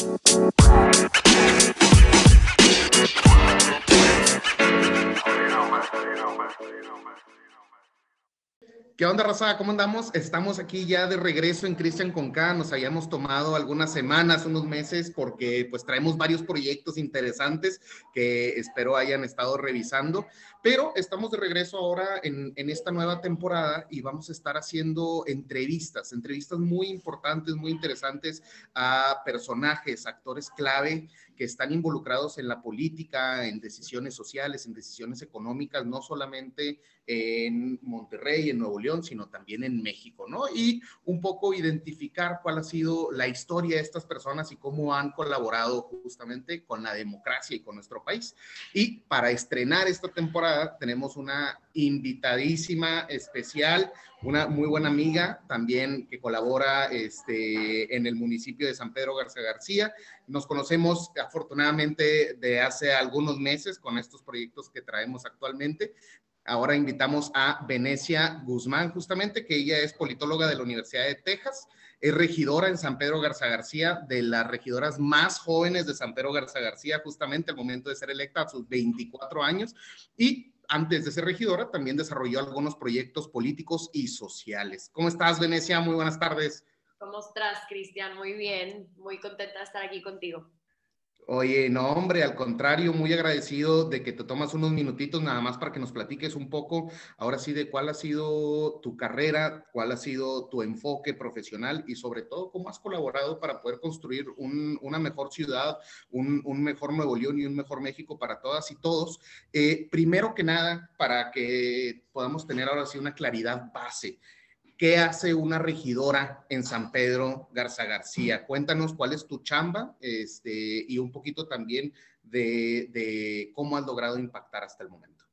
Bye. ¿Qué onda, Raza? ¿Cómo andamos? Estamos aquí ya de regreso en Cristian Conca. Nos habíamos tomado algunas semanas, unos meses, porque pues traemos varios proyectos interesantes que espero hayan estado revisando. Pero estamos de regreso ahora en, en esta nueva temporada y vamos a estar haciendo entrevistas, entrevistas muy importantes, muy interesantes a personajes, actores clave que están involucrados en la política, en decisiones sociales, en decisiones económicas, no solamente en Monterrey, en Nuevo León, sino también en México, ¿no? Y un poco identificar cuál ha sido la historia de estas personas y cómo han colaborado justamente con la democracia y con nuestro país. Y para estrenar esta temporada tenemos una invitadísima especial, una muy buena amiga también que colabora este, en el municipio de San Pedro García García. Nos conocemos afortunadamente de hace algunos meses con estos proyectos que traemos actualmente. Ahora invitamos a Venecia Guzmán, justamente, que ella es politóloga de la Universidad de Texas, es regidora en San Pedro Garza García, de las regidoras más jóvenes de San Pedro Garza García, justamente al momento de ser electa a sus 24 años, y antes de ser regidora, también desarrolló algunos proyectos políticos y sociales. ¿Cómo estás, Venecia? Muy buenas tardes. ¿Cómo estás, Cristian? Muy bien, muy contenta de estar aquí contigo. Oye, no, hombre, al contrario, muy agradecido de que te tomas unos minutitos nada más para que nos platiques un poco, ahora sí, de cuál ha sido tu carrera, cuál ha sido tu enfoque profesional y sobre todo cómo has colaborado para poder construir una mejor ciudad, un, mejor Nuevo León y un mejor México para todas y todos. Eh, primero que nada, para que podamos tener ahora sí una claridad base. ¿Qué hace una regidora en San Pedro Garza García? Cuéntanos cuál es tu chamba este, y un poquito también de, cómo has logrado impactar hasta el momento.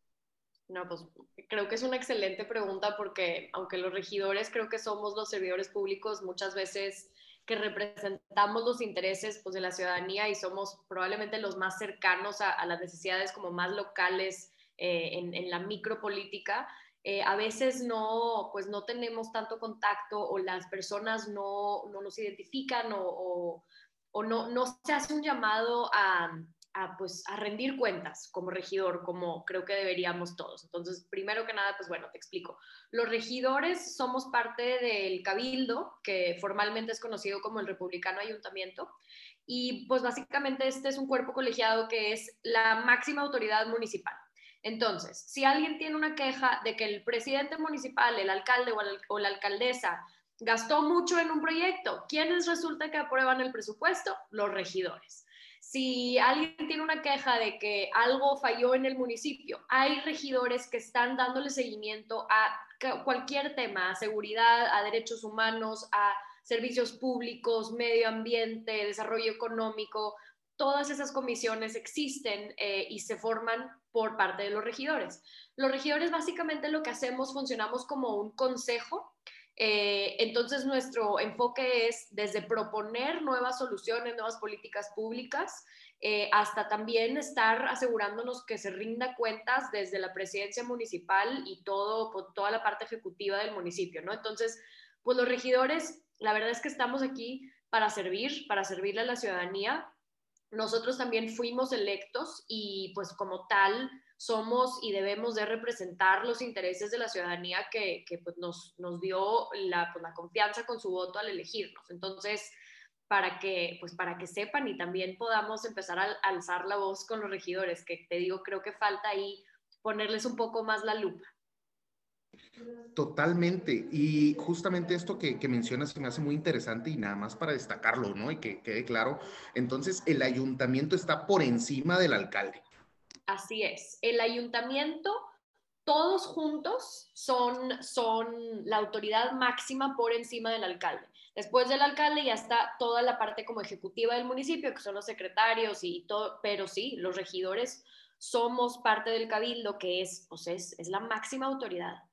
No, pues creo que es una excelente pregunta porque aunque los regidores creo que somos los servidores públicos muchas veces que representamos los intereses pues, de la ciudadanía y somos probablemente los más cercanos a, las necesidades como más locales eh, en, en la micropolítica, eh, a veces no, pues no tenemos tanto contacto o las personas no, no nos identifican o, no, no, se hace un llamado a, a, pues, a rendir cuentas como regidor, como creo que deberíamos todos. Entonces, primero que nada, pues bueno, te explico. Los regidores somos parte del cabildo, que formalmente es conocido como el Republicano Ayuntamiento, y pues básicamente este es un cuerpo colegiado que es la máxima autoridad municipal. Entonces, si alguien tiene una queja de que el presidente municipal, el alcalde o, la alcaldesa gastó mucho en un proyecto, ¿quiénes resulta que aprueban el presupuesto? Los regidores. Si alguien tiene una queja de que algo falló en el municipio, hay regidores que están dándole seguimiento a cualquier tema, a seguridad, a derechos humanos, a servicios públicos, medio ambiente, desarrollo económico, todas esas comisiones existen eh, y se forman por parte de los regidores. Los regidores básicamente lo que hacemos, funcionamos como un consejo. Eh, entonces nuestro enfoque es desde proponer nuevas soluciones, nuevas políticas públicas, eh, hasta también estar asegurándonos que se rinda cuentas desde la presidencia municipal y todo, toda la parte ejecutiva del municipio, ¿no? Entonces, pues los regidores, la verdad es que estamos aquí para servir, para servirle a la ciudadanía, nosotros también fuimos electos y pues como tal somos y debemos de representar los intereses de la ciudadanía que, pues nos, dio la, pues, la, confianza con su voto al elegirnos. Entonces, para que, pues para que sepan y también podamos empezar a alzar la voz con los regidores, que te digo, creo que falta ahí ponerles un poco más la lupa. Totalmente. Y justamente esto que, mencionas se me hace muy interesante y nada más para destacarlo, ¿no? Y que quede claro. Entonces, el ayuntamiento está por encima del alcalde. Así es. El ayuntamiento, todos juntos, son, son la autoridad máxima por encima del alcalde. Después del alcalde ya está toda la parte como ejecutiva del municipio, que son los secretarios y todo, pero sí, los regidores somos parte del cabildo, que es, pues es, es la máxima autoridad.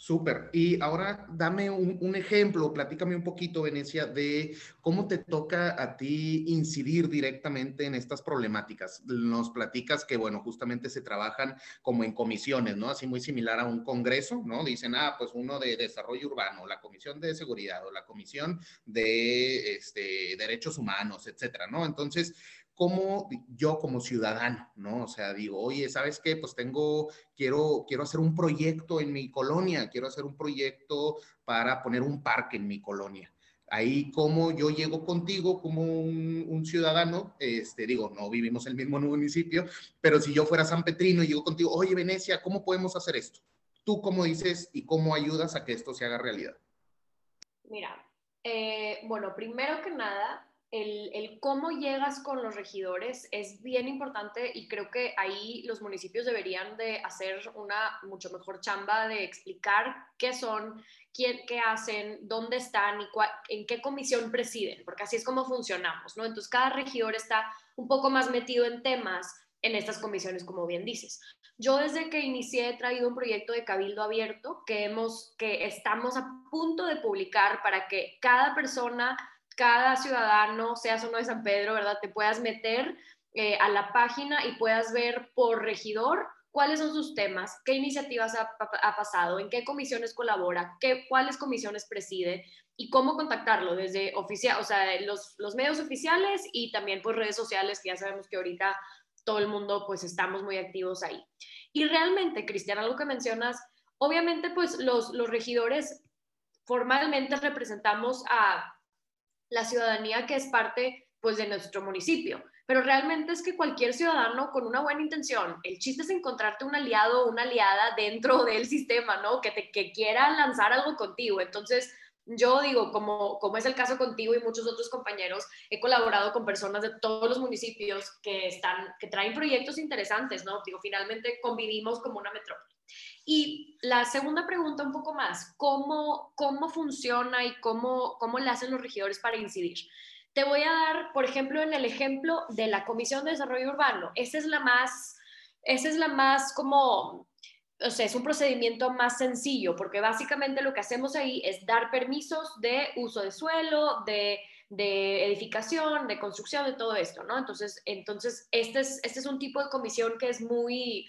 Súper. Y ahora dame un, ejemplo, platícame un poquito, Venecia, de cómo te toca a ti incidir directamente en estas problemáticas. Nos platicas que, bueno, justamente se trabajan como en comisiones, ¿no? Así muy similar a un congreso, ¿no? Dicen, ah, pues uno de desarrollo urbano, la comisión de seguridad o la comisión de este, derechos humanos, etcétera, ¿no? Entonces, como yo como ciudadano, ¿no? O sea, digo, oye, ¿sabes qué? Pues tengo, quiero, quiero hacer un proyecto en mi colonia, quiero hacer un proyecto para poner un parque en mi colonia. Ahí como yo llego contigo como un, ciudadano, este, digo, no vivimos el mismo municipio, pero si yo fuera San Petrino y llego contigo, oye, Venecia, ¿cómo podemos hacer esto? ¿Tú cómo dices y cómo ayudas a que esto se haga realidad? Mira, eh, bueno, primero que nada, el, cómo llegas con los regidores es bien importante y creo que ahí los municipios deberían de hacer una mucho mejor chamba de explicar qué son, quién, qué hacen, dónde están y en qué comisión presiden, porque así es como funcionamos, ¿no? Entonces cada regidor está un poco más metido en temas en estas comisiones, como bien dices. Yo desde que inicié he traído un proyecto de cabildo abierto que, hemos, que estamos a punto de publicar para que cada persona cada ciudadano, seas uno de San Pedro, ¿verdad? Te puedas meter eh, a la página y puedas ver por regidor cuáles son sus temas, qué iniciativas ha, pasado, en qué comisiones colabora, qué, cuáles comisiones preside y cómo contactarlo desde oficial, o sea, los, los medios oficiales y también por redes sociales, que ya sabemos que ahorita todo el mundo pues estamos muy activos ahí. Y realmente, Cristian, algo que mencionas, obviamente pues los, los regidores formalmente representamos a la ciudadanía que es parte pues de nuestro municipio. Pero realmente es que cualquier ciudadano con una buena intención, el chiste es encontrarte un aliado o una aliada dentro del sistema, ¿no? Que, te, que quiera lanzar algo contigo. Entonces, yo digo, como, como es el caso contigo y muchos otros compañeros, he colaborado con personas de todos los municipios que, están, que traen proyectos interesantes, ¿no? Digo, finalmente convivimos como una metrópoli. Y la segunda pregunta un poco más, ¿cómo, cómo funciona y cómo, cómo le hacen los regidores para incidir? Te voy a dar, por ejemplo, en el ejemplo de la Comisión de Desarrollo Urbano. Esa es la más, esa es la más como, o sea, es un procedimiento más sencillo, porque básicamente lo que hacemos ahí es dar permisos de uso de suelo, de, de edificación, de construcción, de todo esto, ¿no? Entonces, entonces este, es, este es un tipo de comisión que es muy,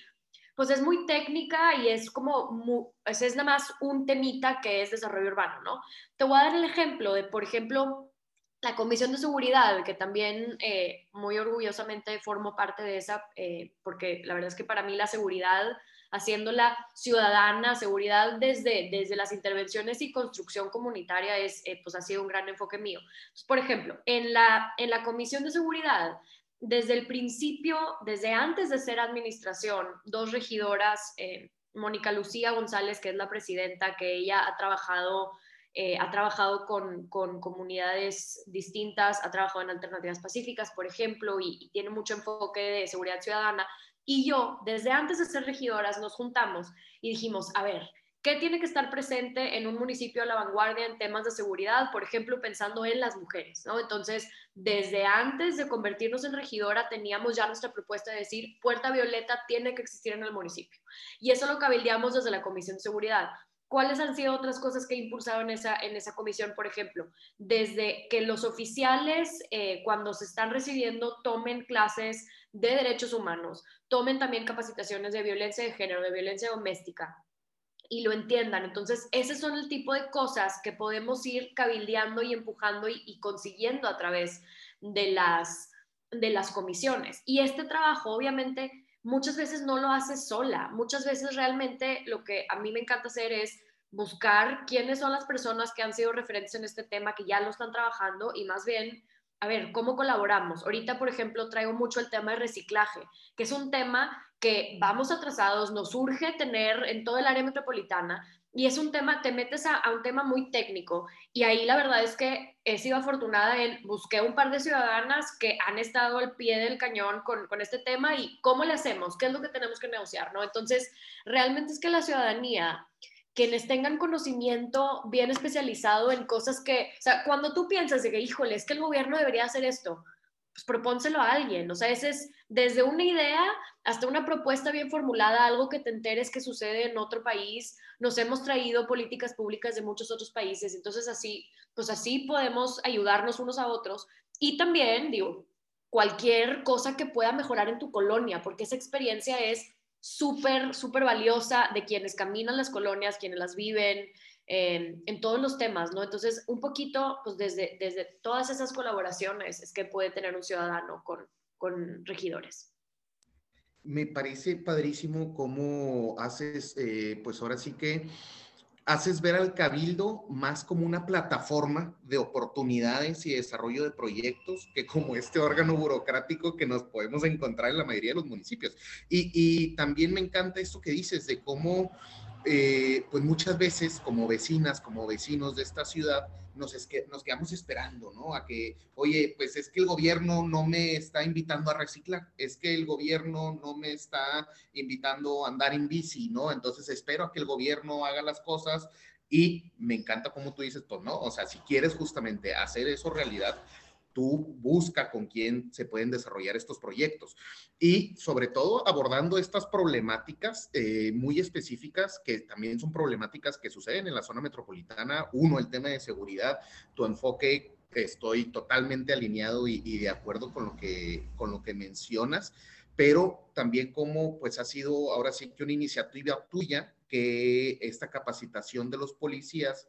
pues es muy técnica y es como, es, es nada más un temita que es desarrollo urbano, ¿no? Te voy a dar el ejemplo de, por ejemplo, la Comisión de Seguridad, que también eh, muy orgullosamente formo parte de esa, eh, porque la verdad es que para mí la seguridad, haciéndola ciudadana, seguridad desde, desde las intervenciones y construcción comunitaria, es, eh, pues ha sido un gran enfoque mío. por ejemplo, en la, en la Comisión de Seguridad desde el principio, desde antes de ser administración, dos regidoras, eh, Mónica Lucía González, que es la presidenta, que ella ha trabajado, eh, ha trabajado con, comunidades distintas, ha trabajado en alternativas pacíficas, por ejemplo, y, y tiene mucho enfoque de seguridad ciudadana. Y yo, desde antes de ser regidoras, nos juntamos y dijimos, a ver, ¿Qué tiene que estar presente en un municipio a la vanguardia en temas de seguridad? Por ejemplo, pensando en las mujeres, ¿no? Entonces, desde antes de convertirnos en regidora, teníamos ya nuestra propuesta de decir, Puerta Violeta tiene que existir en el municipio. Y eso lo cabildeamos desde la Comisión de Seguridad. ¿Cuáles han sido otras cosas que he impulsado en esa, en esa comisión, por ejemplo? Desde que los oficiales, eh, cuando se están recibiendo, tomen clases de derechos humanos, tomen también capacitaciones de violencia de género, de violencia doméstica, y lo entiendan. Entonces, ese son el tipo de cosas que podemos ir cabildeando y empujando y, consiguiendo a través de las, de las comisiones. Y este trabajo, obviamente, muchas veces no lo hace sola. Muchas veces realmente lo que a mí me encanta hacer es buscar quiénes son las personas que han sido referentes en este tema, que ya lo están trabajando y más bien a ver, ¿cómo colaboramos? Ahorita, por ejemplo, traigo mucho el tema de reciclaje, que es un tema que vamos atrasados, nos urge tener en todo el área metropolitana y es un tema, te metes a, un tema muy técnico y ahí la verdad es que he sido afortunada en, busqué un par de ciudadanas que han estado al pie del cañón con, con este tema y cómo le hacemos, qué es lo que tenemos que negociar, ¿no? Entonces, realmente es que la ciudadanía quienes tengan conocimiento bien especializado en cosas que, o sea, cuando tú piensas de que, híjole, es que el gobierno debería hacer esto, pues propónselo a alguien. O sea, ese es desde una idea hasta una propuesta bien formulada, algo que te enteres que sucede en otro país. Nos hemos traído políticas públicas de muchos otros países, entonces así, pues así podemos ayudarnos unos a otros. Y también, digo, cualquier cosa que pueda mejorar en tu colonia, porque esa experiencia es súper, súper valiosa de quienes caminan las colonias, quienes las viven, en todos los temas, ¿no? Entonces, un poquito, pues desde, desde todas esas colaboraciones es que puede tener un ciudadano con, con regidores. Me parece padrísimo cómo haces, eh, pues ahora sí que haces ver al cabildo más como una plataforma de oportunidades y desarrollo de proyectos que como este órgano burocrático que nos podemos encontrar en la mayoría de los municipios. Y, también me encanta esto que dices de cómo eh, pues muchas veces como vecinas, como vecinos de esta ciudad, nos, es que, nos quedamos esperando, ¿no? A que, oye, pues es que el gobierno no me está invitando a reciclar, es que el gobierno no me está invitando a andar en bici, ¿no? Entonces espero a que el gobierno haga las cosas y me encanta como tú dices, pues no, o sea, si quieres justamente hacer eso realidad, tú busca con quién se pueden desarrollar estos proyectos. Y sobre todo abordando estas problemáticas eh, muy específicas, que también son problemáticas que suceden en la zona metropolitana. Uno, el tema de seguridad, tu enfoque, estoy totalmente alineado y, de acuerdo con lo, que, con lo que mencionas, pero también como pues ha sido ahora sí que una iniciativa tuya que esta capacitación de los policías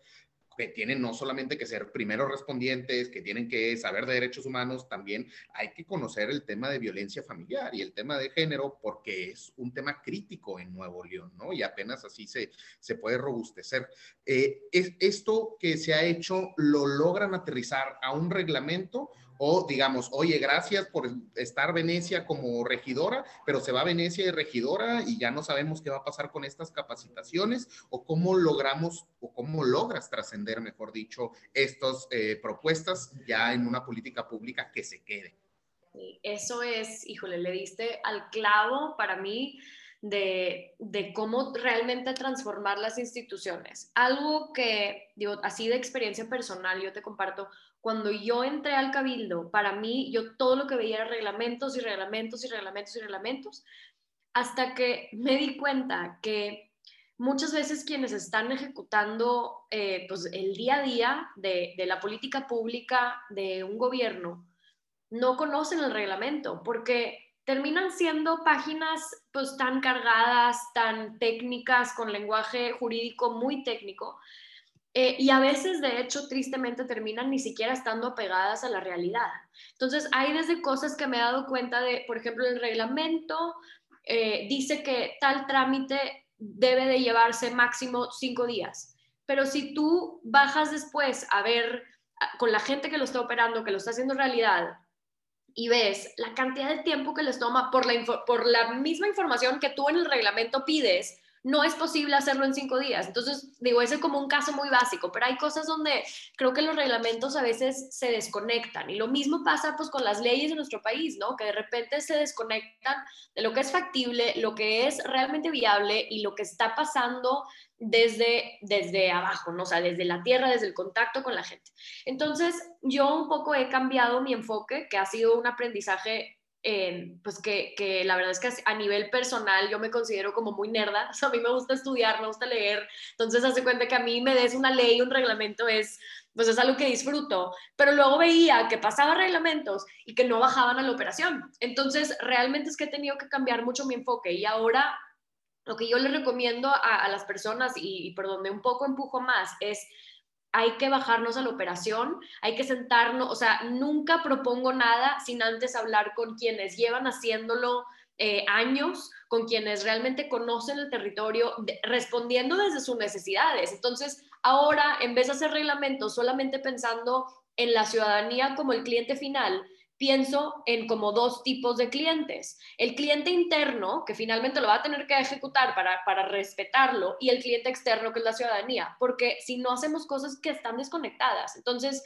que tienen no solamente que ser primeros respondientes, que tienen que saber de derechos humanos, también hay que conocer el tema de violencia familiar y el tema de género porque es un tema crítico en Nuevo León, ¿no? Y apenas así se, se puede robustecer. Eh, es, esto que se ha hecho, ¿lo logran aterrizar a un reglamento o digamos, oye, gracias por estar Venecia como regidora, pero se va Venecia de regidora y ya no sabemos qué va a pasar con estas capacitaciones o cómo logramos o cómo logras trascender, mejor dicho, estas eh, propuestas ya en una política pública que se quede. eso es, híjole, le diste al clavo para mí. De, de, cómo realmente transformar las instituciones. Algo que, digo, así de experiencia personal, yo te comparto, cuando yo entré al cabildo, para mí yo todo lo que veía era reglamentos y reglamentos y reglamentos y reglamentos, hasta que me di cuenta que muchas veces quienes están ejecutando eh, pues el día a día de, de la política pública de un gobierno no conocen el reglamento porque terminan siendo páginas pues tan cargadas, tan técnicas, con lenguaje jurídico muy técnico, eh, y a veces, de hecho, tristemente terminan ni siquiera estando apegadas a la realidad. Entonces, hay desde cosas que me he dado cuenta de, por ejemplo, el reglamento eh, dice que tal trámite debe de llevarse máximo cinco días. Pero si tú bajas después a ver con la gente que lo está operando, que lo está haciendo realidad, y ves la cantidad de tiempo que les toma por la, por la misma información que tú en el reglamento pides, no es posible hacerlo en cinco días. Entonces, digo, ese es como un caso muy básico, pero hay cosas donde creo que los reglamentos a veces se desconectan y lo mismo pasa pues con las leyes de nuestro país, ¿no? Que de repente se desconectan de lo que es factible, lo que es realmente viable y lo que está pasando desde, desde abajo, ¿no? O sea, desde la tierra, desde el contacto con la gente. Entonces, yo un poco he cambiado mi enfoque, que ha sido un aprendizaje pues que, que, la verdad es que a nivel personal yo me considero como muy nerda, a mí me gusta estudiar, me gusta leer, entonces hace cuenta que a mí me des una ley, un reglamento es, pues es algo que disfruto, pero luego veía que pasaba reglamentos y que no bajaban a la operación, entonces realmente es que he tenido que cambiar mucho mi enfoque y ahora lo que yo le recomiendo a, a las personas y, y por donde un poco empujo más es hay que bajarnos a la operación, hay que sentarnos, o sea, nunca propongo nada sin antes hablar con quienes llevan haciéndolo eh, años, con quienes realmente conocen el territorio, respondiendo desde sus necesidades. Entonces, ahora, en vez de hacer reglamentos solamente pensando en la ciudadanía como el cliente final, pienso en como dos tipos de clientes. El cliente interno, que finalmente lo va a tener que ejecutar para, para respetarlo, y el cliente externo, que es la ciudadanía, porque si no hacemos cosas que están desconectadas. Entonces,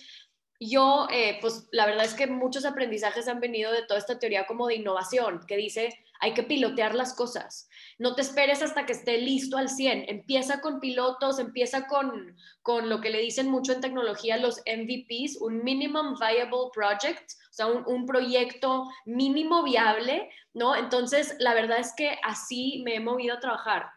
yo, eh, pues la verdad es que muchos aprendizajes han venido de toda esta teoría como de innovación, que dice, hay que pilotear las cosas. No te esperes hasta que esté listo al 100. Empieza con pilotos, empieza con, con lo que le dicen mucho en tecnología los MVPs, un Minimum Viable Project, o sea, un, un proyecto mínimo viable, ¿no? Entonces, la verdad es que así me he movido a trabajar.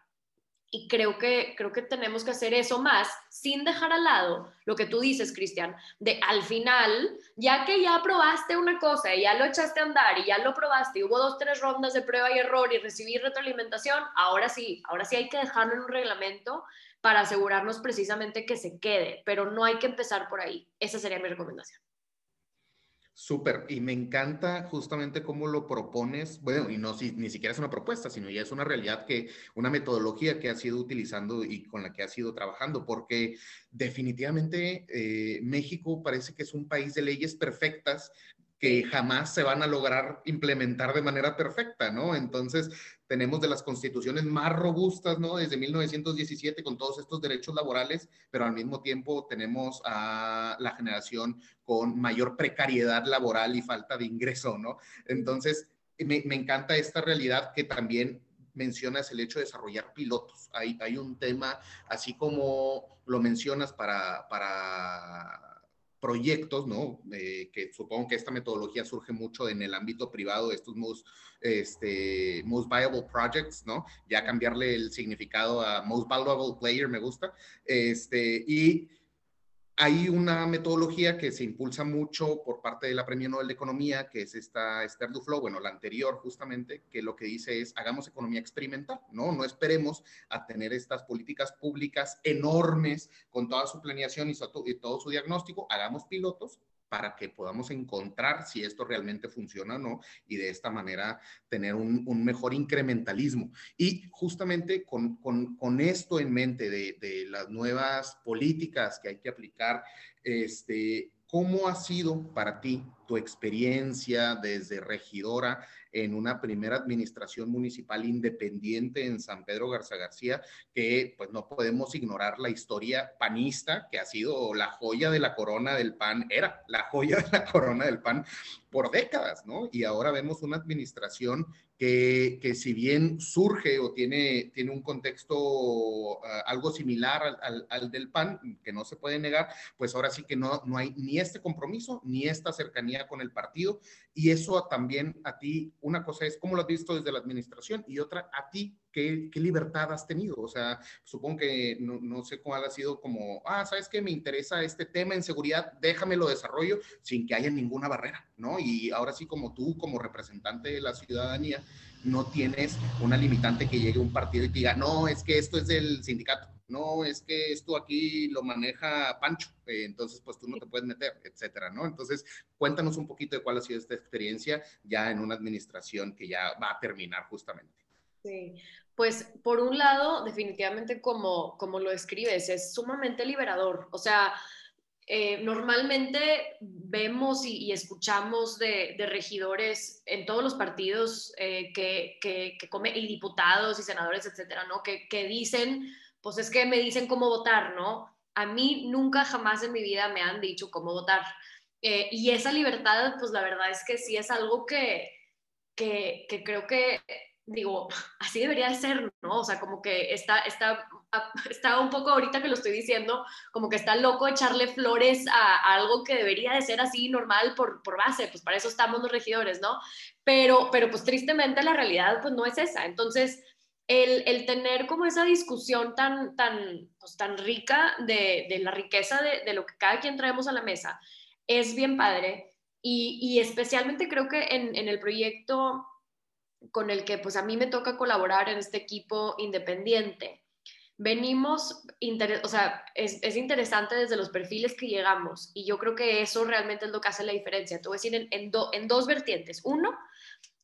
Y creo que, creo que tenemos que hacer eso más, sin dejar al lado lo que tú dices, Cristian, de al final, ya que ya probaste una cosa y ya lo echaste a andar y ya lo probaste y hubo dos, tres rondas de prueba y error y recibir retroalimentación, ahora sí, ahora sí hay que dejarlo en un reglamento para asegurarnos precisamente que se quede, pero no hay que empezar por ahí. Esa sería mi recomendación. Súper, y me encanta justamente cómo lo propones, bueno, y no si, ni siquiera es una propuesta, sino ya es una realidad que, una metodología que has ido utilizando y con la que has ido trabajando, porque definitivamente eh, México parece que es un país de leyes perfectas que jamás se van a lograr implementar de manera perfecta, ¿no? Entonces, tenemos de las constituciones más robustas, ¿no? Desde 1917 con todos estos derechos laborales, pero al mismo tiempo tenemos a la generación con mayor precariedad laboral y falta de ingreso, ¿no? Entonces, me, encanta esta realidad que también mencionas el hecho de desarrollar pilotos. Hay, hay un tema, así como lo mencionas para, para proyectos, ¿no? Eh, que supongo que esta metodología surge mucho en el ámbito privado, estos most, este, most viable projects, ¿no? Ya cambiarle el significado a most valuable player me gusta. Este, y hay una metodología que se impulsa mucho por parte de la Premio Nobel de Economía, que es esta Esther Duflo, bueno, la anterior justamente, que lo que dice es hagamos economía experimental, ¿no? No esperemos a tener estas políticas públicas enormes con toda su planeación y, y todo su diagnóstico, hagamos pilotos para que podamos encontrar si esto realmente funciona o no y de esta manera tener un, mejor incrementalismo. Y justamente con, esto en mente de, de, las nuevas políticas que hay que aplicar, este, ¿cómo ha sido para ti tu experiencia desde regidora en una primera administración municipal independiente en San Pedro Garza García, que pues no podemos ignorar la historia panista, que ha sido la joya de la corona del PAN, era la joya de la corona del PAN por décadas, ¿no? Y ahora vemos una administración que, que si bien surge o tiene, tiene un contexto ah, algo similar al, al, del PAN, que no se puede negar, pues ahora sí que no, no hay ni este compromiso ni esta cercanía con el partido. Y eso también a ti, una cosa es cómo lo has visto desde la administración y otra a ti, ¿qué, qué libertad has tenido? O sea, supongo que no, no, sé cuál ha sido como, ah, ¿sabes qué? Me interesa este tema en seguridad, déjame lo desarrollo sin que haya ninguna barrera, ¿no? Y ahora sí, como tú, como representante de la ciudadanía, no tienes una limitante que llegue un partido y te diga, no, es que esto es del sindicato, no, es que esto aquí lo maneja Pancho, eh, entonces pues tú no te puedes meter, etcétera, ¿no? Entonces, cuéntanos un poquito de cuál ha sido esta experiencia ya en una administración que ya va a terminar justamente. Sí, pues por un lado, definitivamente como, como lo escribes, es sumamente liberador, o sea, eh, normalmente vemos y, escuchamos de, regidores en todos los partidos eh, que, que, y diputados y senadores, etcétera, ¿no? Que, que, dicen, pues es que me dicen cómo votar, ¿no? A mí nunca jamás en mi vida me han dicho cómo votar. Eh, y esa libertad, pues la verdad es que sí es algo que, que, creo que digo, así debería de ser, ¿no? O sea, como que está, está, está un poco ahorita que lo estoy diciendo, como que está loco echarle flores a, algo que debería de ser así normal por, por, base, pues para eso estamos los regidores, ¿no? Pero, pero pues tristemente la realidad pues no es esa. Entonces, el, el tener como esa discusión tan, tan, pues, tan rica de, de la riqueza de, de, lo que cada quien traemos a la mesa es bien padre. Y, y especialmente creo que en, en el proyecto con el que pues a mí me toca colaborar en este equipo independiente. Venimos, o sea, es, es, interesante desde los perfiles que llegamos y yo creo que eso realmente es lo que hace la diferencia. Te voy decir en, en, en dos vertientes. Uno,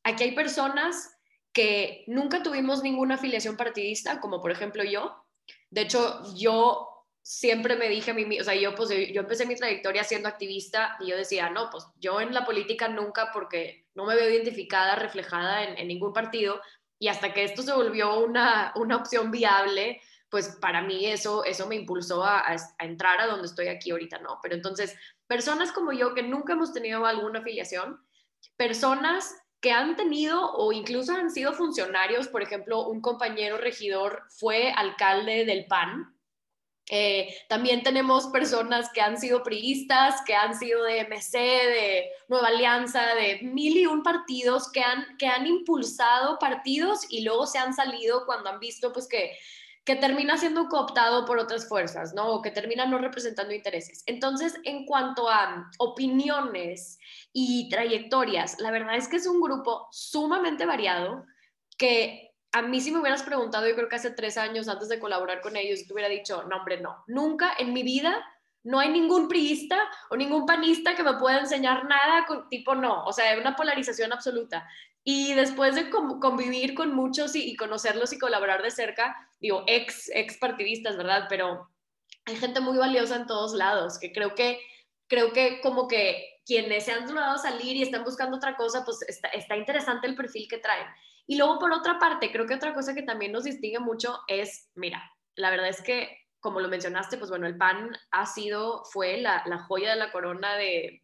aquí hay personas que nunca tuvimos ninguna afiliación partidista, como por ejemplo yo. De hecho, yo siempre me dije a mí, o sea, yo, pues, yo empecé mi trayectoria siendo activista y yo decía, no, pues yo en la política nunca porque no me veo identificada, reflejada en, ningún partido y hasta que esto se volvió una, una opción viable, pues para mí eso, eso me impulsó a, a, entrar a donde estoy aquí ahorita, ¿no? Pero entonces, personas como yo que nunca hemos tenido alguna afiliación, personas que han tenido o incluso han sido funcionarios, por ejemplo, un compañero regidor fue alcalde del PAN. Eh, también tenemos personas que han sido priistas, que han sido de MC, de Nueva Alianza, de mil y un partidos que han, que han impulsado partidos y luego se han salido cuando han visto pues que que termina siendo cooptado por otras fuerzas, ¿no? O que termina no representando intereses. Entonces, en cuanto a opiniones y trayectorias, la verdad es que es un grupo sumamente variado que a mí si me hubieras preguntado, yo creo que hace tres años antes de colaborar con ellos, te hubiera dicho, no, hombre, no, nunca en mi vida no hay ningún priista o ningún panista que me pueda enseñar nada, con, tipo no, o sea, una polarización absoluta. Y después de convivir con muchos y, conocerlos y colaborar de cerca, digo, ex, ex partidistas, ¿verdad? Pero hay gente muy valiosa en todos lados, que creo que, creo que como que quienes se han logrado salir y están buscando otra cosa, pues está, está interesante el perfil que traen. Y luego, por otra parte, creo que otra cosa que también nos distingue mucho es, mira, la verdad es que, como lo mencionaste, pues bueno, el PAN ha sido, fue la, la joya de la corona de,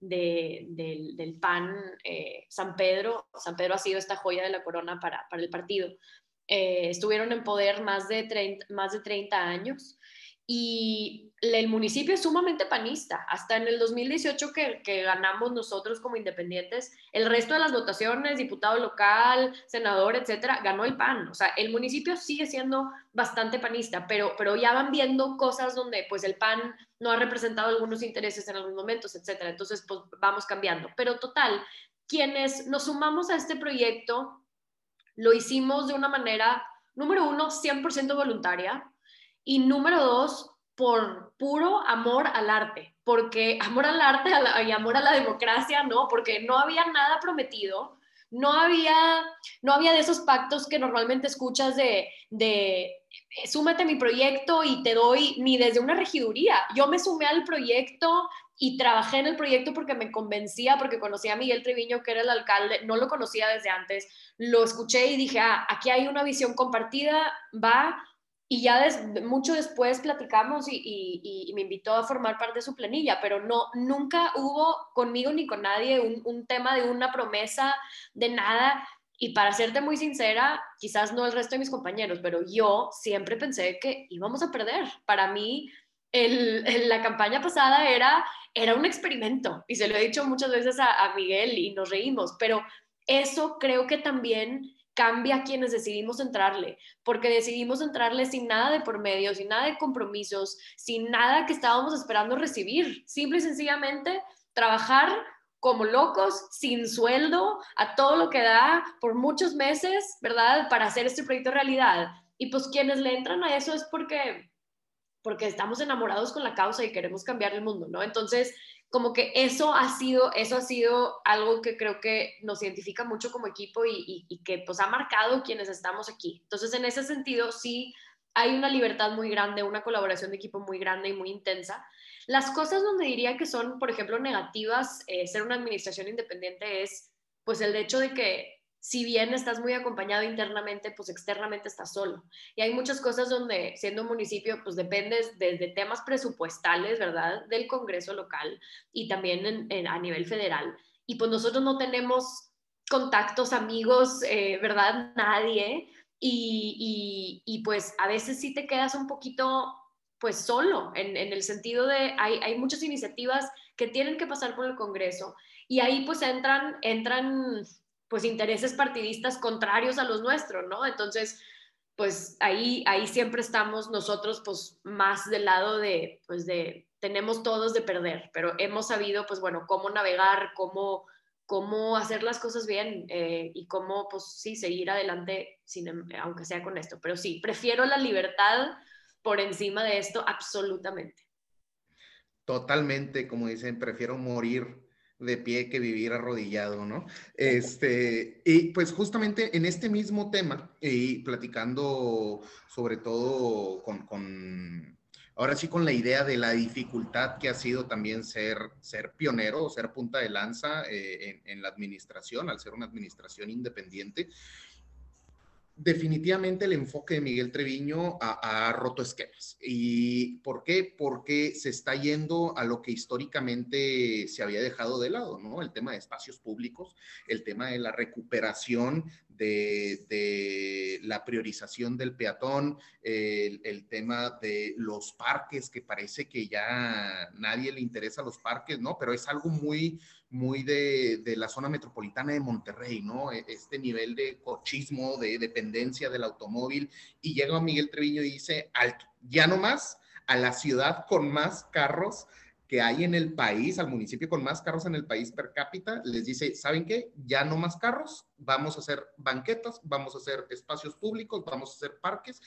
del, PAN eh, San Pedro. San Pedro ha sido esta joya de la corona para, el partido. Eh, estuvieron en poder más de 30, más de 30 años y el municipio es sumamente panista. Hasta en el 2018 que, que, ganamos nosotros como independientes, el resto de las votaciones, diputado local, senador, etcétera, ganó el PAN. O sea, el municipio sigue siendo bastante panista, pero, pero ya van viendo cosas donde pues el PAN no ha representado algunos intereses en algunos momentos, etcétera. Entonces, pues vamos cambiando. Pero total, quienes nos sumamos a este proyecto, lo hicimos de una manera, número uno, 100% voluntaria y número dos, por puro amor al arte, porque amor al arte y amor a la democracia, ¿no? Porque no había nada prometido, no había, no había de esos pactos que normalmente escuchas de, de súmate a mi proyecto y te doy, ni desde una regiduría. Yo me sumé al proyecto y trabajé en el proyecto porque me convencía, porque conocía a Miguel Treviño, que era el alcalde, no lo conocía desde antes, lo escuché y dije, ah, aquí hay una visión compartida, va, y ya mucho después platicamos y, me invitó a formar parte de su planilla, pero no, nunca hubo conmigo ni con nadie un, tema de una promesa, de nada. Y para serte muy sincera, quizás no el resto de mis compañeros, pero yo siempre pensé que íbamos a perder. Para mí, la campaña pasada era, era un experimento y se lo he dicho muchas veces a Miguel y nos reímos, pero eso creo que también cambia a quienes decidimos entrarle, porque decidimos entrarle sin nada de por medio, sin nada de compromisos, sin nada que estábamos esperando recibir. Simple y sencillamente trabajar como locos, sin sueldo, a todo lo que da por muchos meses, ¿verdad? Para hacer este proyecto realidad. Y pues quienes le entran a eso es porque porque estamos enamorados con la causa y queremos cambiar el mundo, ¿no? Entonces, como que eso ha sido, eso ha sido algo que creo que nos identifica mucho como equipo y, que pues ha marcado quienes estamos aquí. Entonces, en ese sentido, sí hay una libertad muy grande, una colaboración de equipo muy grande y muy intensa. Las cosas donde diría que son, por ejemplo, negativas, eh, ser una administración independiente es pues el hecho de que si bien estás muy acompañado internamente, pues externamente estás solo. Y hay muchas cosas donde, siendo un municipio, pues dependes desde temas presupuestales, ¿verdad? Del Congreso local y también a nivel federal. Y pues nosotros no tenemos contactos, amigos, eh, ¿verdad? Nadie. Y, y, pues a veces sí te quedas un poquito, pues solo, en, en el sentido de hay, hay muchas iniciativas que tienen que pasar por el Congreso. Y ahí pues entran, entran pues intereses partidistas contrarios a los nuestros, ¿no? Entonces, pues ahí, ahí siempre estamos nosotros pues más del lado de, pues de, tenemos todos de perder, pero hemos sabido pues bueno, cómo navegar, cómo, cómo hacer las cosas bien eh, y cómo pues sí, seguir adelante, sin, em, aunque sea con esto. Pero sí, prefiero la libertad por encima de esto absolutamente. Totalmente, como dicen, prefiero morir de pie que vivir arrodillado, ¿no? Este, y pues justamente en este mismo tema, y platicando sobre todo con, ahora sí con la idea de la dificultad que ha sido también ser, ser pionero, ser punta de lanza eh, en, en, la administración, al ser una administración independiente, definitivamente el enfoque de Miguel Treviño ha, roto esquemas. ¿Y por qué? Porque se está yendo a lo que históricamente se había dejado de lado, ¿no? El tema de espacios públicos, el tema de la recuperación de, la priorización del peatón, el, tema de los parques, que parece que ya nadie le interesa los parques, ¿no? Pero es algo muy, muy de, la zona metropolitana de Monterrey, ¿no? E, este nivel de cochismo, de dependencia del automóvil. Y llega Miguel Treviño y dice, ya no más a la ciudad con más carros que hay en el país, al municipio con más carros en el país per cápita, les dice, ¿saben qué? Ya no más carros, vamos a hacer banquetas, vamos a hacer espacios públicos, vamos a hacer parques.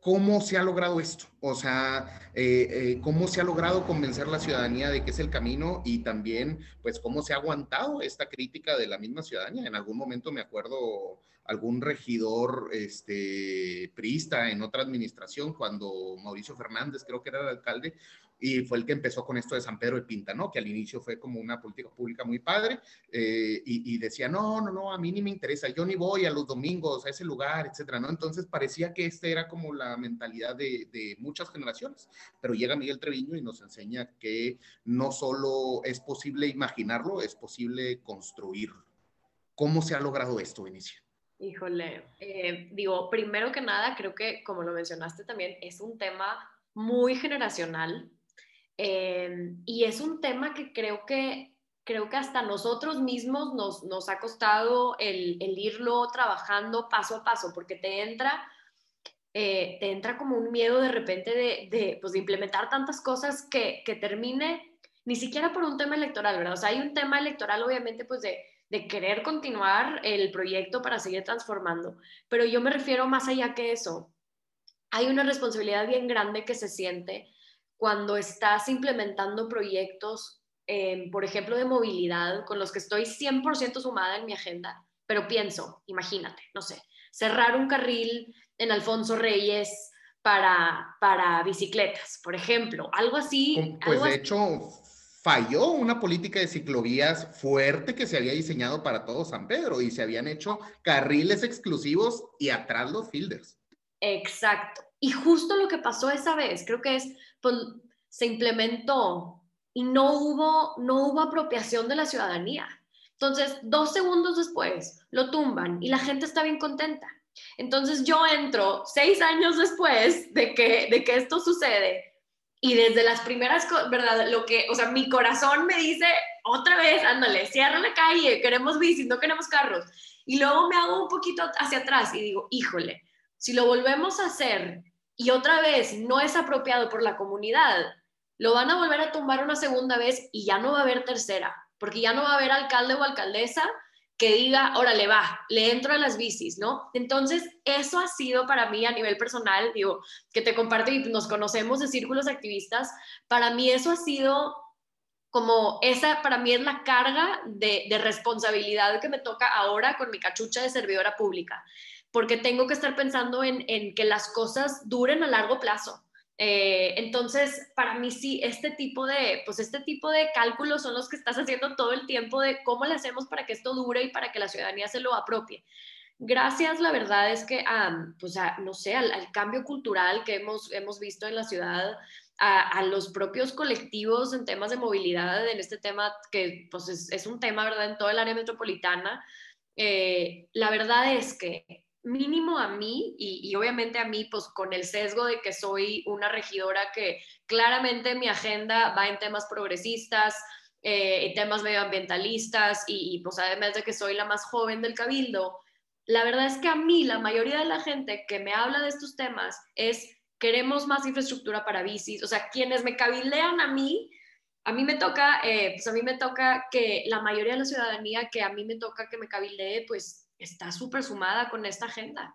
¿Cómo se ha logrado esto? O sea, eh, eh, ¿cómo se ha logrado convencer la ciudadanía de que es el camino y también, pues, cómo se ha aguantado esta crítica de la misma ciudadanía? En algún momento me acuerdo algún regidor este, priista en otra administración, cuando Mauricio Fernández, creo que era el alcalde, y fue el que empezó con esto de San Pedro de Pinta, ¿no? Que al inicio fue como una política pública muy padre eh, y, decía, no, no, no, a mí ni me interesa, yo ni voy a los domingos a ese lugar, etcétera, ¿no? Entonces parecía que esta era como la mentalidad de, de muchas generaciones, pero llega Miguel Treviño y nos enseña que no solo es posible imaginarlo, es posible construirlo. ¿Cómo se ha logrado esto, Inicia? Híjole, eh, digo, primero que nada, creo que como lo mencionaste también, es un tema muy generacional Em, y es un tema que creo que, creo que hasta nosotros mismos nos, nos ha costado el, el, irlo trabajando paso a paso, porque te entra, eh, te entra como un miedo de repente de, de, pues, de implementar tantas cosas que, que, termine ni siquiera por un tema electoral, ¿verdad? O sea, hay un tema electoral obviamente pues de, de querer continuar el proyecto para seguir transformando, pero yo me refiero más allá que eso. Hay una responsabilidad bien grande que se siente cuando estás implementando proyectos, em, por ejemplo, de movilidad, con los que estoy 100% sumada en mi agenda, pero pienso, imagínate, no sé, cerrar un carril en Alfonso Reyes para, para bicicletas, por ejemplo, algo así. Pues de hecho, falló una política de ciclovías fuerte que se había diseñado para todo San Pedro y se habían hecho carriles exclusivos y atrás los fielders. Exacto. Y justo lo que pasó esa vez, creo que es pues, se implementó y no hubo, no hubo apropiación de la ciudadanía. Entonces, dos segundos después lo tumban y la gente está bien contenta. Entonces yo entro seis años después de que, de que esto sucede y desde las primeras, ¿verdad? Lo que, o sea, mi corazón me dice, otra vez, ándale, cierra la calle, queremos bicis, no queremos carros. Y luego me hago un poquito hacia atrás y digo, híjole, si lo volvemos a hacer y otra vez no es apropiado por la comunidad, lo van a volver a tumbar una segunda vez y ya no va a haber tercera, porque ya no va a haber alcalde o alcaldesa que diga, órale, va, le entro a las bicis, ¿no? Entonces, eso ha sido para mí a nivel personal, digo, que te comparto y nos conocemos de círculos activistas, para mí eso ha sido como esa, para mí es la carga de, de responsabilidad que me toca ahora con mi cachucha de servidora pública porque tengo que estar pensando en, que las cosas duren a largo plazo. Eh, entonces, para mí sí, este tipo de, pues este tipo de cálculos son los que estás haciendo todo el tiempo de cómo le hacemos para que esto dure y para que la ciudadanía se lo apropie. Gracias, la verdad es que, pues no sé, al, cambio cultural que hemos, hemos visto en la ciudad, a, los propios colectivos en temas de movilidad, en este tema que pues es, un tema, ¿verdad?, en todo el área metropolitana. Eh, la verdad es que mínimo a mí y, obviamente a mí, pues con el sesgo de que soy una regidora que claramente mi agenda va en temas progresistas, eh, en temas medioambientalistas y, pues además de que soy la más joven del cabildo, la verdad es que a mí la mayoría de la gente que me habla de estos temas es queremos más infraestructura para bicis, o sea, quienes me cabildean a mí, a mí me toca, eh, pues a mí me toca que la mayoría de la ciudadanía que a mí me toca que me cabildee, pues está súper sumada con esta agenda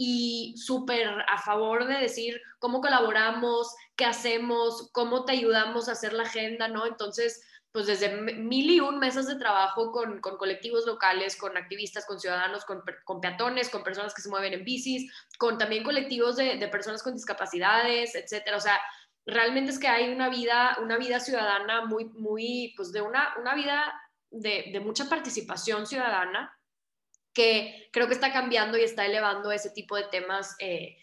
y súper a favor de decir cómo colaboramos, qué hacemos, cómo te ayudamos a hacer la agenda, ¿no? Entonces, pues desde mil y un mesas de trabajo con, colectivos locales, con activistas, con ciudadanos, con, peatones, con personas que se mueven en bicis, con también colectivos de, personas con discapacidades, etcétera. O sea, realmente es que hay una vida, una vida ciudadana muy, muy, pues de una, una vida de, de mucha participación ciudadana que creo que está cambiando y está elevando ese tipo de temas eh,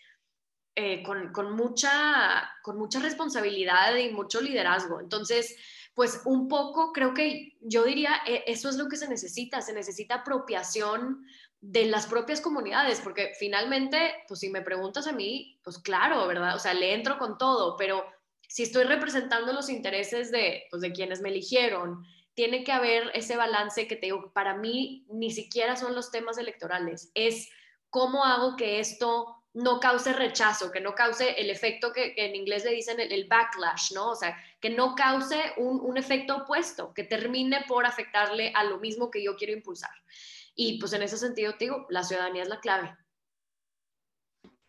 eh, con, con, mucha, con mucha responsabilidad y mucho liderazgo. Entonces, pues un poco creo que yo diría, eh, eso es lo que se necesita, se necesita apropiación de las propias comunidades, porque finalmente, pues si me preguntas a mí, pues claro, ¿verdad? O sea, le entro con todo, pero si estoy representando los intereses de, pues, de quienes me eligieron, tiene que haber ese balance que te digo, para mí ni siquiera son los temas electorales, es cómo hago que esto no cause rechazo, que no cause el efecto que, en inglés le dicen el, backlash, ¿no? O sea, que no cause un, un, efecto opuesto, que termine por afectarle a lo mismo que yo quiero impulsar. Y pues en ese sentido, te digo, la ciudadanía es la clave.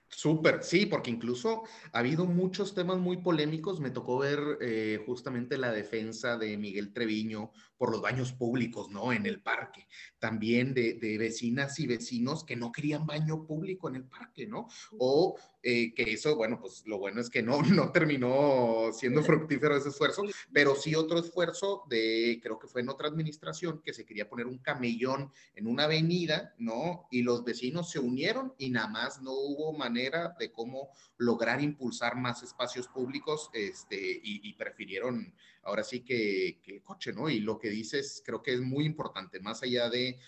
Súper, sí, porque incluso ha habido muchos temas muy polémicos. Me tocó ver eh, justamente la defensa de Miguel Treviño por los baños públicos, ¿no? En el parque. También de, de vecinas y vecinos que no querían baño público en el parque, ¿no? O eh, que eso, bueno, pues lo bueno es que no, no terminó siendo fructífero ese esfuerzo, pero sí otro esfuerzo de, creo que fue en otra administración, que se quería poner un camellón en una avenida, ¿no? Y los vecinos se unieron y nada más no hubo manera de cómo lograr impulsar más espacios públicos, este, y, prefirieron ahora sí que, el coche, ¿no? Y lo que dices creo que es muy importante, más allá de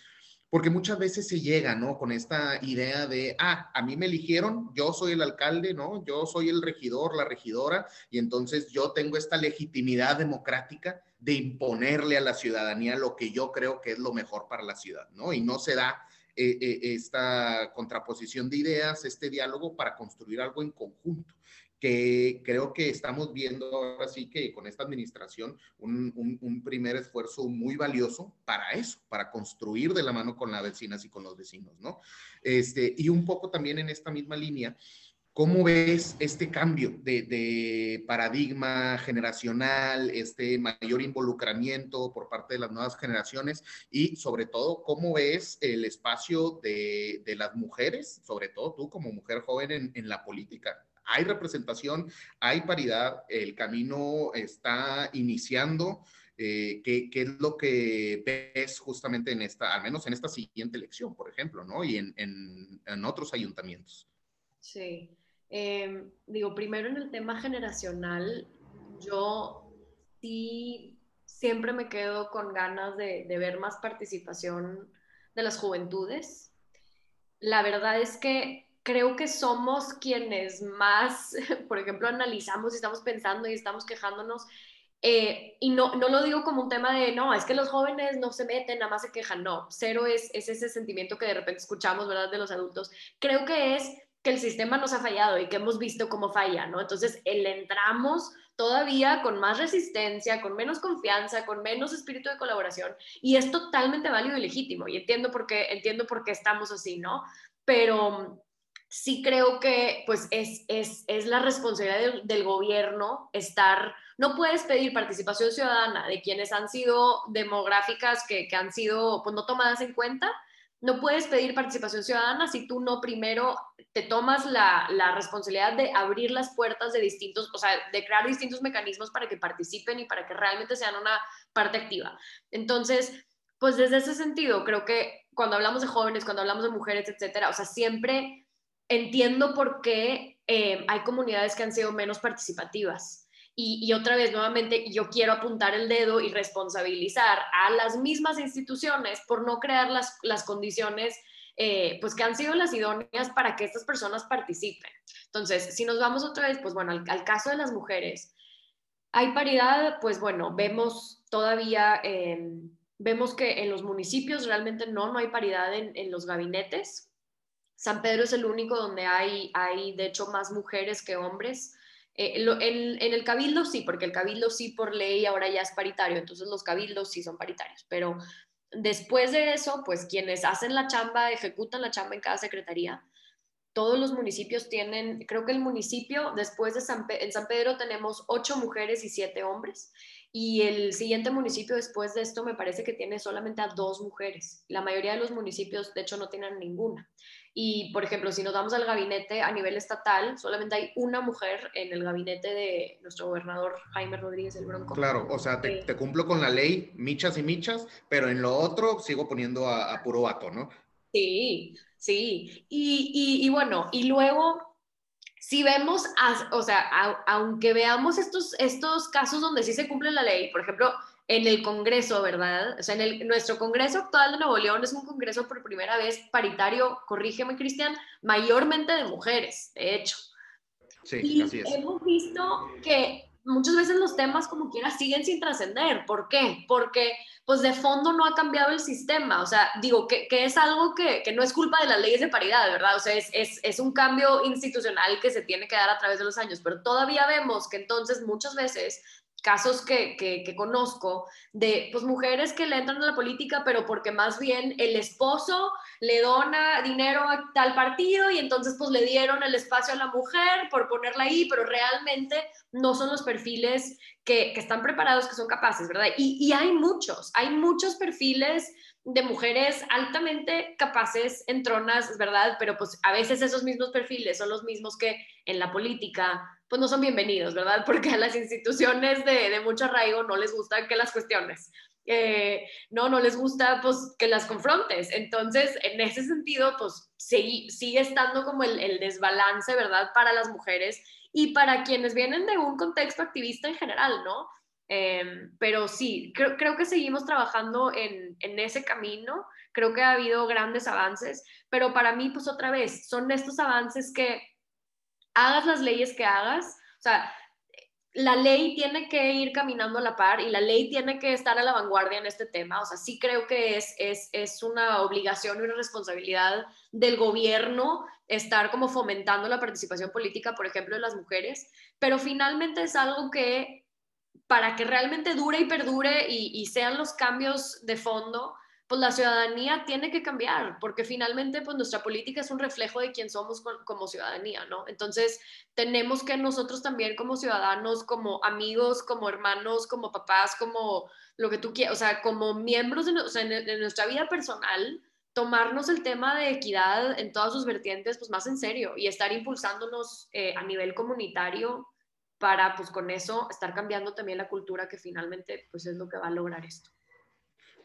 porque muchas veces se llega, ¿no? Con esta idea de, ah, a mí me eligieron, yo soy el alcalde, ¿no? Yo soy el regidor, la regidora, y entonces yo tengo esta legitimidad democrática de imponerle a la ciudadanía lo que yo creo que es lo mejor para la ciudad, ¿no? Y no se da eh, eh, esta contraposición de ideas, este diálogo para construir algo en conjunto que creo que estamos viendo ahora sí que con esta administración un, un, primer esfuerzo muy valioso para eso, para construir de la mano con las vecinas y con los vecinos, ¿no? Este, y un poco también en esta misma línea, ¿cómo ves este cambio de, de paradigma generacional, este mayor involucramiento por parte de las nuevas generaciones y sobre todo, cómo ves el espacio de, de las mujeres, sobre todo tú como mujer joven en, en la política? Hay representación, hay paridad, el camino está iniciando. Eh, ¿qué, es lo que ves justamente en esta, al menos en esta siguiente elección, por ejemplo, ¿no? Y en, otros ayuntamientos. Sí. Em, digo, primero en el tema generacional, yo sí siempre me quedo con ganas de ver más participación de las juventudes. La verdad es que creo que somos quienes más, por ejemplo, analizamos y estamos pensando y estamos quejándonos. Eh, y no, no lo digo como un tema de, no, es que los jóvenes no se meten, nada más se quejan, no, cero es, es ese sentimiento que de repente escuchamos, ¿verdad?, de los adultos. Creo que es que el sistema nos ha fallado y que hemos visto cómo falla, ¿no? Entonces, el entramos todavía con más resistencia, con menos confianza, con menos espíritu de colaboración y es totalmente válido y legítimo y entiendo por qué, entiendo por qué estamos así, ¿no? Pero sí creo que pues es, es, es la responsabilidad del, gobierno estar, no puedes pedir participación ciudadana de quienes han sido demográficas que, que han sido pues no tomadas en cuenta, no puedes pedir participación ciudadana si tú no primero te tomas la, la, responsabilidad de abrir las puertas de distintos, o sea, de crear distintos mecanismos para que participen y para que realmente sean una parte activa. Entonces, pues desde ese sentido, creo que cuando hablamos de jóvenes, cuando hablamos de mujeres, etcétera, o sea, siempre entiendo por qué eh, hay comunidades que han sido menos participativas. Y, otra vez, nuevamente, yo quiero apuntar el dedo y responsabilizar a las mismas instituciones por no crear las, las condiciones eh, pues que han sido las idóneas para que estas personas participen. Entonces, si nos vamos otra vez, pues bueno, al, caso de las mujeres, hay paridad, pues bueno, vemos todavía, em, vemos que en los municipios realmente no, no hay paridad en los gabinetes. San Pedro es el único donde hay, hay de hecho, más mujeres que hombres. Eh, en, el cabildo sí, porque el cabildo sí por ley ahora ya es paritario, entonces los cabildos sí son paritarios, pero después de eso, pues quienes hacen la chamba, ejecutan la chamba en cada secretaría, todos los municipios tienen, creo que el municipio, después de San, en San Pedro tenemos ocho mujeres y siete hombres, y el siguiente municipio después de esto me parece que tiene solamente a dos mujeres. La mayoría de los municipios, de hecho, no tienen ninguna. Y, por ejemplo, si nos damos al gabinete a nivel estatal, solamente hay una mujer en el gabinete de nuestro gobernador Jaime Rodríguez el Bronco. Claro, o sea, te, te cumplo con la ley, michas y michas, pero en lo otro sigo poniendo a, puro vato, ¿no? Sí, sí. Y, y, bueno, y luego, si vemos, o sea, aunque veamos estos, estos casos donde sí se cumple la ley, por ejemplo, en el Congreso, ¿verdad? O sea, en el, nuestro Congreso actual de Nuevo León es un Congreso por primera vez paritario, corrígeme Cristian, mayormente de mujeres, de hecho. Sí, y así es. Hemos visto que muchas veces los temas como quiera siguen sin trascender. ¿Por qué? Porque pues de fondo no ha cambiado el sistema. O sea, digo que, que es algo que, que, no es culpa de las leyes de paridad, ¿verdad? O sea, es, es, es, un cambio institucional que se tiene que dar a través de los años, pero todavía vemos que entonces muchas veces casos que, que, conozco de pues, mujeres que le entran a la política, pero porque más bien el esposo le dona dinero a tal partido y entonces pues le dieron el espacio a la mujer por ponerla ahí, pero realmente no son los perfiles que, que están preparados, que son capaces, ¿verdad? Y, y hay muchos, hay muchos perfiles de mujeres altamente capaces en tronas, ¿verdad? Pero pues a veces esos mismos perfiles son los mismos que en la política, pues no son bienvenidos, ¿verdad? Porque a las instituciones de, de mucho arraigo no les gusta que las cuestiones. Eh, no, no les gusta pues que las confrontes. Entonces, en ese sentido, pues sigue, sigue estando como el, desbalance, ¿verdad? Para las mujeres y para quienes vienen de un contexto activista en general, ¿no? Em, pero sí, creo, creo, que seguimos trabajando en, en, ese camino, creo que ha habido grandes avances, pero para mí, pues otra vez, son estos avances que hagas las leyes que hagas, o sea, la ley tiene que ir caminando a la par y la ley tiene que estar a la vanguardia en este tema. O sea, sí creo que es, es, es una obligación y una responsabilidad del gobierno estar como fomentando la participación política, por ejemplo, de las mujeres, pero finalmente es algo que para que realmente dure y perdure y, sean los cambios de fondo, pues la ciudadanía tiene que cambiar, porque finalmente pues nuestra política es un reflejo de quién somos como ciudadanía, ¿no? Entonces tenemos que nosotros también como ciudadanos, como amigos, como hermanos, como papás, como lo que tú quieras, o sea, como miembros de, nuestra vida personal, tomarnos el tema de equidad en todas sus vertientes pues más en serio y estar impulsándonos eh, a nivel comunitario para pues con eso estar cambiando también la cultura que finalmente pues es lo que va a lograr esto.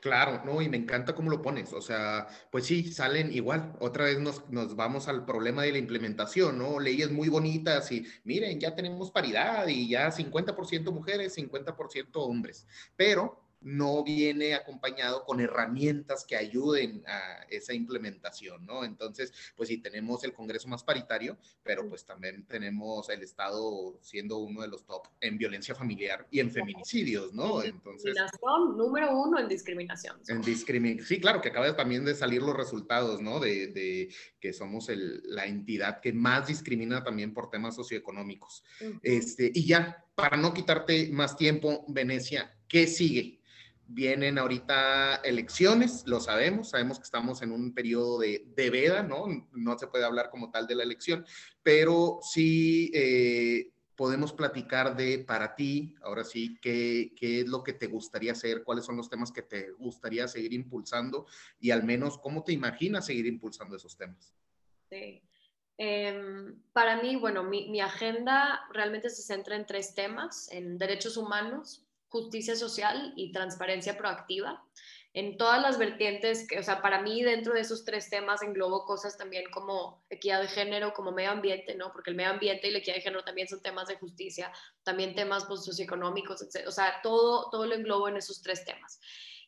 Claro, no, y me encanta cómo lo pones. O sea, pues sí, salen igual. Otra vez nos, nos, vamos al problema de la implementación, ¿no? Leyes muy bonitas y miren, ya tenemos paridad y ya 50% mujeres, 50% hombres. Pero no viene acompañado con herramientas que ayuden a esa implementación, ¿no? Entonces, pues sí, tenemos el Congreso más paritario, pero pues también tenemos el Estado siendo uno de los top en violencia familiar y en feminicidios, ¿no? Entonces... Discriminación, número uno en discriminación. En discriminación, sí, claro, que acaba también de salir los resultados, ¿no? De, de que somos el, la entidad que más discrimina también por temas socioeconómicos. Este, y ya, para no quitarte más tiempo, Venecia, ¿qué sigue? Vienen ahorita elecciones, lo sabemos, sabemos que estamos en un periodo de, de veda, ¿no? No se puede hablar como tal de la elección, pero sí eh, podemos platicar de para ti, ahora sí, qué, qué, es lo que te gustaría hacer, cuáles son los temas que te gustaría seguir impulsando y al menos cómo te imaginas seguir impulsando esos temas. Sí. Eh, para mí, bueno, mi, mi agenda realmente se centra en tres temas, en derechos humanos, justicia social y transparencia proactiva. En todas las vertientes, que, o sea, para mí dentro de esos tres temas englobo cosas también como equidad de género, como medio ambiente, ¿no? Porque el medio ambiente y la equidad de género también son temas de justicia, también temas pues, socioeconómicos, etc. O sea, todo, todo lo englobo en esos tres temas.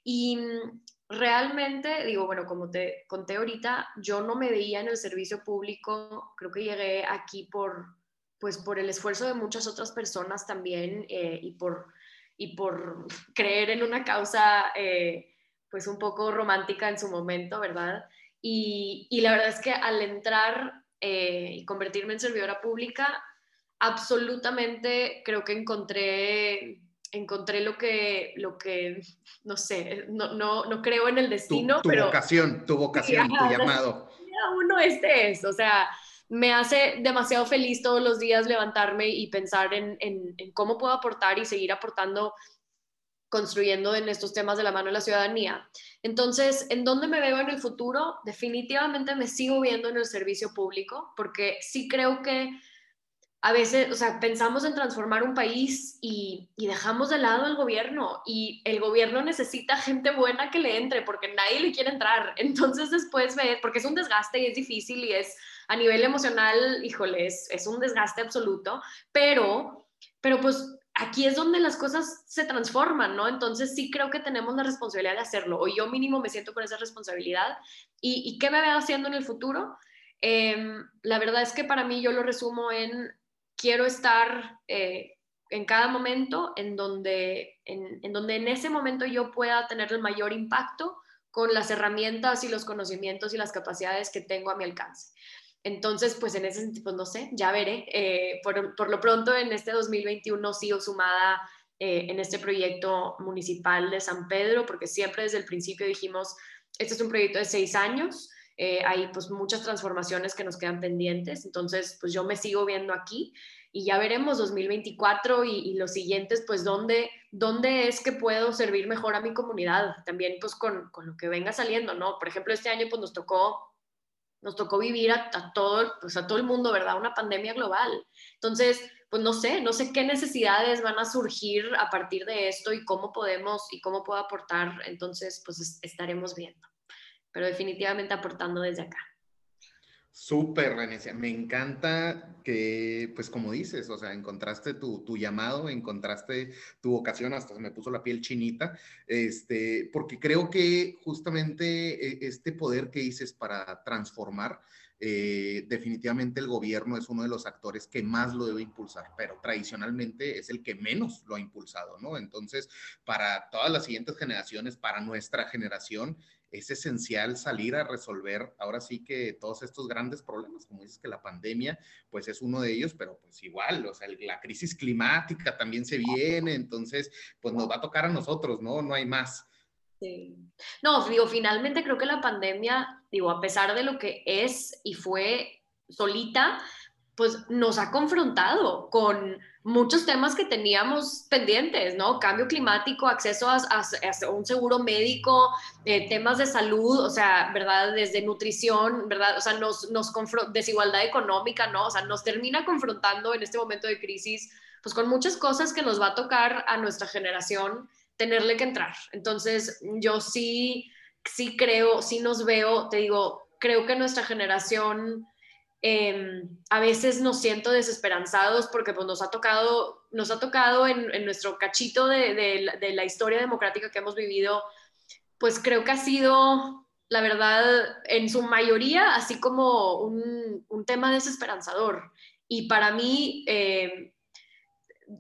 Y mm, realmente, digo, bueno, como te conté ahorita, yo no me veía en el servicio público, creo que llegué aquí por, pues, por el esfuerzo de muchas otras personas también eh, y por y por creer en una causa eh, pues un poco romántica en su momento, ¿verdad? Y, y la verdad es que al entrar eh, y convertirme en servidora pública, absolutamente creo que encontré encontré lo que, lo que no sé, no, no, no creo en el destino, tu, tu vocación, tu vocación, tu llamado. Uno este es, o sea, me hace demasiado feliz todos los días levantarme y pensar en, cómo puedo aportar y seguir aportando construyendo en estos temas de la mano de la ciudadanía. Entonces, ¿en dónde me veo en el futuro? Definitivamente me sigo viendo en el servicio público, porque sí creo que a veces, o sea, pensamos en transformar un país y, dejamos de lado al gobierno y el gobierno necesita gente buena que le entre porque nadie le quiere entrar. Entonces después ve, porque es un desgaste y es difícil y es a nivel emocional, híjole, es, es un desgaste absoluto, pero, pero pues aquí es donde las cosas se transforman, ¿no? Entonces sí creo que tenemos la responsabilidad de hacerlo, o yo mínimo me siento con esa responsabilidad. ¿Y, y qué me veo haciendo en el futuro? Em, la verdad es que para mí yo lo resumo en quiero estar eh, en cada momento en donde en, donde en ese momento yo pueda tener el mayor impacto con las herramientas y los conocimientos y las capacidades que tengo a mi alcance. Entonces, pues en ese sentido, pues no sé, ya veré. Eh, por, lo pronto, en este 2021 sigo sumada eh, en este proyecto municipal de San Pedro, porque siempre desde el principio dijimos, este es un proyecto de seis años, eh, hay pues muchas transformaciones que nos quedan pendientes, entonces pues yo me sigo viendo aquí y ya veremos 2024 y, los siguientes, pues dónde, dónde es que puedo servir mejor a mi comunidad, también pues con, con, lo que venga saliendo, ¿no? Por ejemplo, este año pues nos tocó, nos tocó vivir a, todo, pues, a todo el mundo, ¿verdad? Una pandemia global. Entonces, pues no sé, no sé qué necesidades van a surgir a partir de esto y cómo podemos y cómo puedo aportar, entonces pues estaremos viendo pero definitivamente aportando desde acá. Súper, Venecia. Me encanta que, pues como dices, o sea, encontraste tu, tu, llamado, encontraste tu vocación, hasta me puso la piel chinita, este, porque creo que justamente e, este poder que dices para transformar, eh, definitivamente el gobierno es uno de los actores que más lo debe impulsar, pero tradicionalmente es el que menos lo ha impulsado, ¿no? Entonces, para todas las siguientes generaciones, para nuestra generación, es esencial salir a resolver ahora sí que todos estos grandes problemas, como dices que la pandemia, pues es uno de ellos, pero pues igual, o sea, la crisis climática también se viene, entonces, pues nos va a tocar a nosotros, ¿no? No hay más. Sí. No, digo, finalmente creo que la pandemia, digo, a pesar de lo que es y fue solita, pues nos ha confrontado con muchos temas que teníamos pendientes, ¿no? Cambio climático, acceso a, un seguro médico, eh, temas de salud, o sea, ¿verdad? Desde nutrición, ¿verdad? O sea, nos, nos desigualdad económica, ¿no? O sea, nos termina confrontando en este momento de crisis, pues con muchas cosas que nos va a tocar a nuestra generación tenerle que entrar. Entonces, yo sí, sí creo, sí nos veo, te digo, creo que nuestra generación Em, a veces nos siento desesperanzados porque pues, nos ha tocado, nos ha tocado en, nuestro cachito de, la historia democrática que hemos vivido, pues creo que ha sido, la verdad, en su mayoría, así como un, tema desesperanzador. Y para mí, em,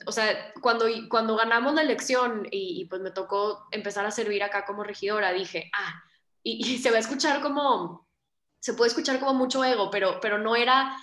o sea, cuando, cuando ganamos la elección y, pues me tocó empezar a servir acá como regidora, dije, ah, y se va a escuchar como se puede escuchar como mucho ego, pero, pero no era,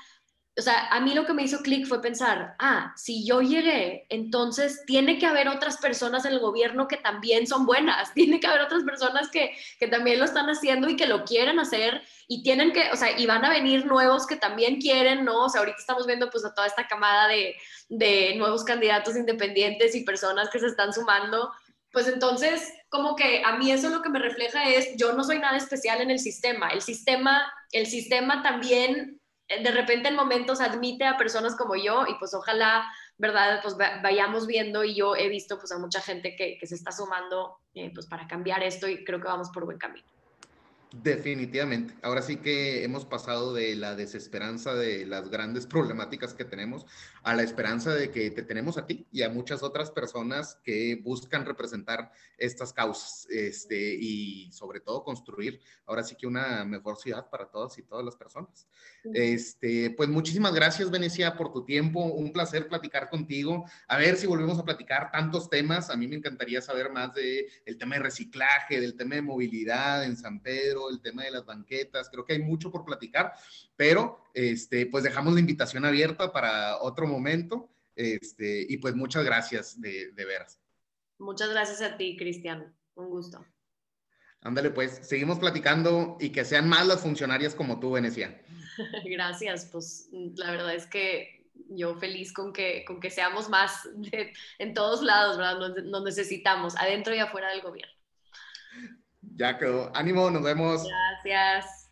o sea, a mí lo que me hizo clic fue pensar, ah, si yo llegué, entonces tiene que haber otras personas en el gobierno que también son buenas, tiene que haber otras personas que, que también lo están haciendo y que lo quieren hacer y tienen que, o sea, y van a venir nuevos que también quieren, ¿no? O sea, ahorita estamos viendo pues a toda esta camada de, de nuevos candidatos independientes y personas que se están sumando pues entonces, como que a mí eso lo que me refleja es, yo no soy nada especial en el sistema. El sistema, el sistema también eh, de repente en momentos admite a personas como yo y pues ojalá, ¿verdad? Pues vayamos viendo y yo he visto pues a mucha gente que, se está sumando eh, pues para cambiar esto y creo que vamos por buen camino. Definitivamente. Ahora sí que hemos pasado de la desesperanza de las grandes problemáticas que tenemos a la esperanza de que te tenemos a ti y a muchas otras personas que buscan representar estas causas este, y sobre todo construir ahora sí que una mejor ciudad para todas y todas las personas. Este, pues muchísimas gracias, Venecia, por tu tiempo. Un placer platicar contigo. A ver si volvemos a platicar tantos temas. A mí me encantaría saber más del el tema de reciclaje, del tema de movilidad en San Pedro, el tema de las banquetas. Creo que hay mucho por platicar, pero este, pues dejamos la invitación abierta para otro momento. Este, y pues muchas gracias de, de veras. Muchas gracias a ti, Cristian. Un gusto. Ándale, pues, seguimos platicando y que sean más las funcionarias como tú, Venecia. Gracias, pues la verdad es que yo feliz con que, con que seamos más en todos lados, ¿verdad? Nos, necesitamos, adentro y afuera del gobierno. Ya quedó. Ánimo, nos vemos. Gracias.